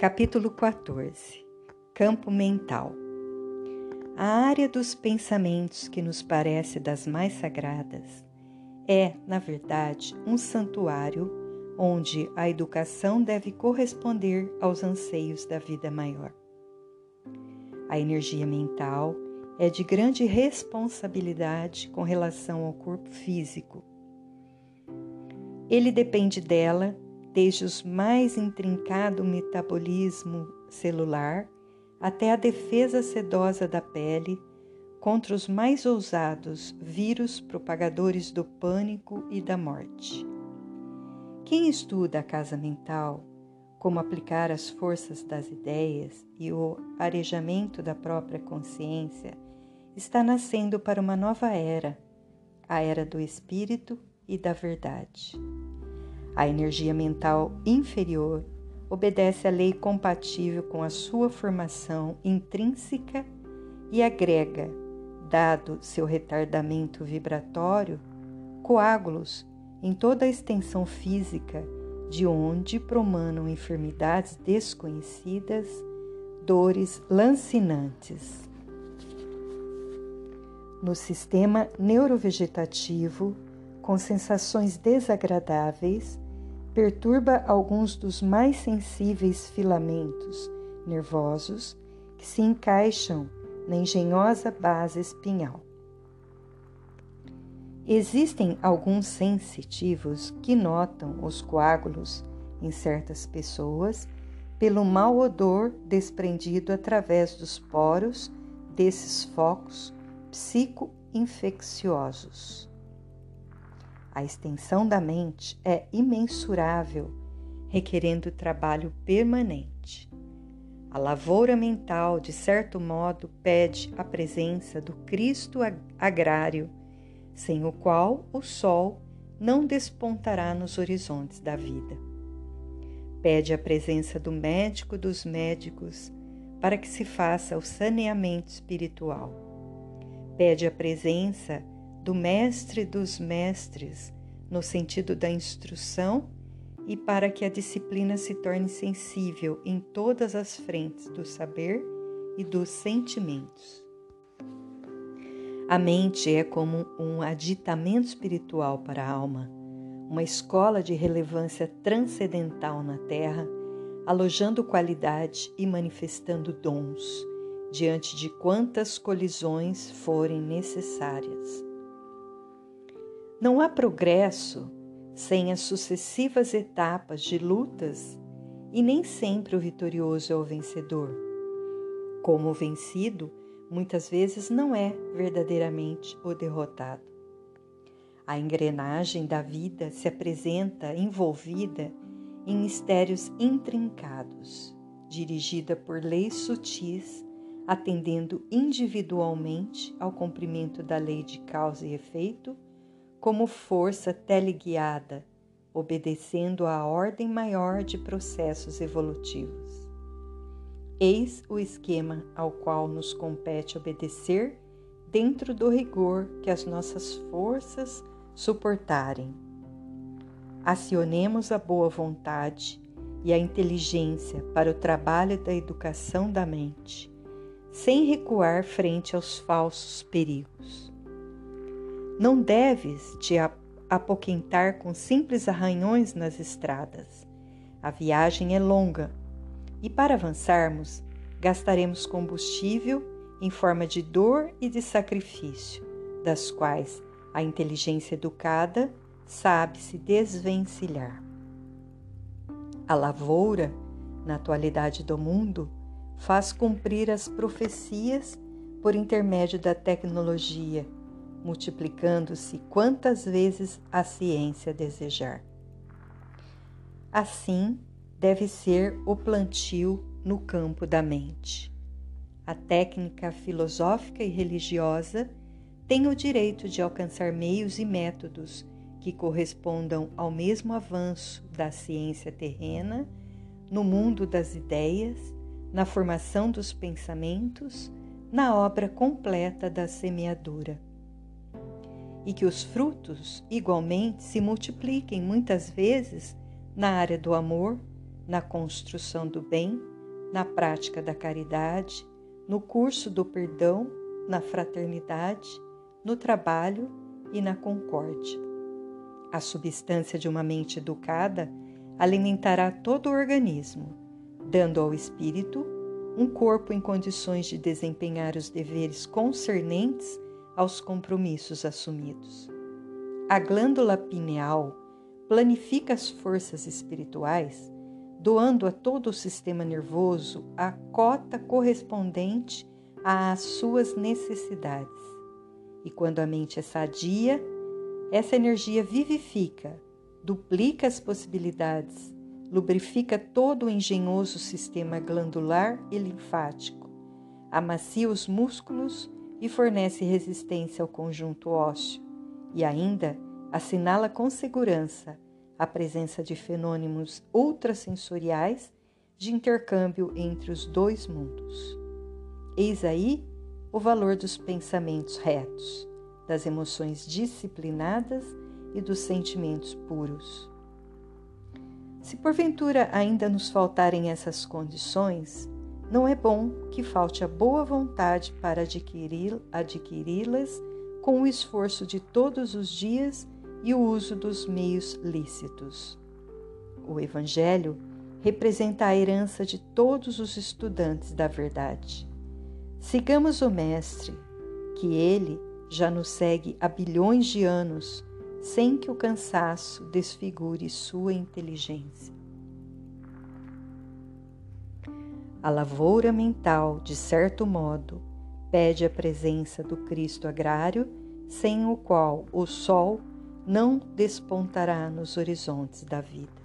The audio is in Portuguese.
Capítulo 14 Campo Mental A área dos pensamentos que nos parece das mais sagradas é, na verdade, um santuário onde a educação deve corresponder aos anseios da vida maior. A energia mental é de grande responsabilidade com relação ao corpo físico. Ele depende dela desde os mais intrincado metabolismo celular até a defesa sedosa da pele contra os mais ousados vírus propagadores do pânico e da morte. Quem estuda a casa mental, como aplicar as forças das ideias e o arejamento da própria consciência, está nascendo para uma nova era, a era do espírito e da verdade. A energia mental inferior obedece à lei compatível com a sua formação intrínseca e agrega, dado seu retardamento vibratório, coágulos em toda a extensão física de onde promanam enfermidades desconhecidas, dores lancinantes. No sistema neurovegetativo, com sensações desagradáveis, perturba alguns dos mais sensíveis filamentos nervosos que se encaixam na engenhosa base espinhal. Existem alguns sensitivos que notam os coágulos em certas pessoas pelo mau odor desprendido através dos poros desses focos psicoinfecciosos. A extensão da mente é imensurável, requerendo trabalho permanente. A lavoura mental, de certo modo, pede a presença do Cristo agrário, sem o qual o sol não despontará nos horizontes da vida. Pede a presença do médico dos médicos para que se faça o saneamento espiritual. Pede a presença do mestre dos mestres, no sentido da instrução e para que a disciplina se torne sensível em todas as frentes do saber e dos sentimentos. A mente é como um aditamento espiritual para a alma, uma escola de relevância transcendental na Terra, alojando qualidade e manifestando dons, diante de quantas colisões forem necessárias. Não há progresso sem as sucessivas etapas de lutas e nem sempre o vitorioso é o vencedor. Como o vencido, muitas vezes não é verdadeiramente o derrotado. A engrenagem da vida se apresenta envolvida em mistérios intrincados, dirigida por leis sutis, atendendo individualmente ao cumprimento da lei de causa e efeito como força teleguiada, obedecendo à ordem maior de processos evolutivos. Eis o esquema ao qual nos compete obedecer dentro do rigor que as nossas forças suportarem. Acionemos a boa vontade e a inteligência para o trabalho da educação da mente, sem recuar frente aos falsos perigos. Não deves te apoquentar com simples arranhões nas estradas. A viagem é longa e, para avançarmos, gastaremos combustível em forma de dor e de sacrifício, das quais a inteligência educada sabe se desvencilhar. A lavoura, na atualidade do mundo, faz cumprir as profecias por intermédio da tecnologia multiplicando-se quantas vezes a ciência desejar. Assim deve ser o plantio no campo da mente. A técnica filosófica e religiosa tem o direito de alcançar meios e métodos que correspondam ao mesmo avanço da ciência terrena no mundo das ideias, na formação dos pensamentos, na obra completa da semeadura e que os frutos igualmente se multipliquem muitas vezes na área do amor, na construção do bem, na prática da caridade, no curso do perdão, na fraternidade, no trabalho e na concórdia. A substância de uma mente educada alimentará todo o organismo, dando ao espírito um corpo em condições de desempenhar os deveres concernentes aos compromissos assumidos. A glândula pineal planifica as forças espirituais, doando a todo o sistema nervoso a cota correspondente às suas necessidades. E quando a mente é sadia, essa energia vivifica, duplica as possibilidades, lubrifica todo o engenhoso sistema glandular e linfático, amacia os músculos e fornece resistência ao conjunto ósseo, e ainda assinala com segurança a presença de fenômenos ultrasensoriais de intercâmbio entre os dois mundos. Eis aí o valor dos pensamentos retos, das emoções disciplinadas e dos sentimentos puros. Se porventura ainda nos faltarem essas condições, não é bom que falte a boa vontade para adquiri-las com o esforço de todos os dias e o uso dos meios lícitos. O Evangelho representa a herança de todos os estudantes da verdade. Sigamos o Mestre, que ele já nos segue há bilhões de anos, sem que o cansaço desfigure sua inteligência. A lavoura mental, de certo modo, pede a presença do Cristo agrário, sem o qual o sol não despontará nos horizontes da vida.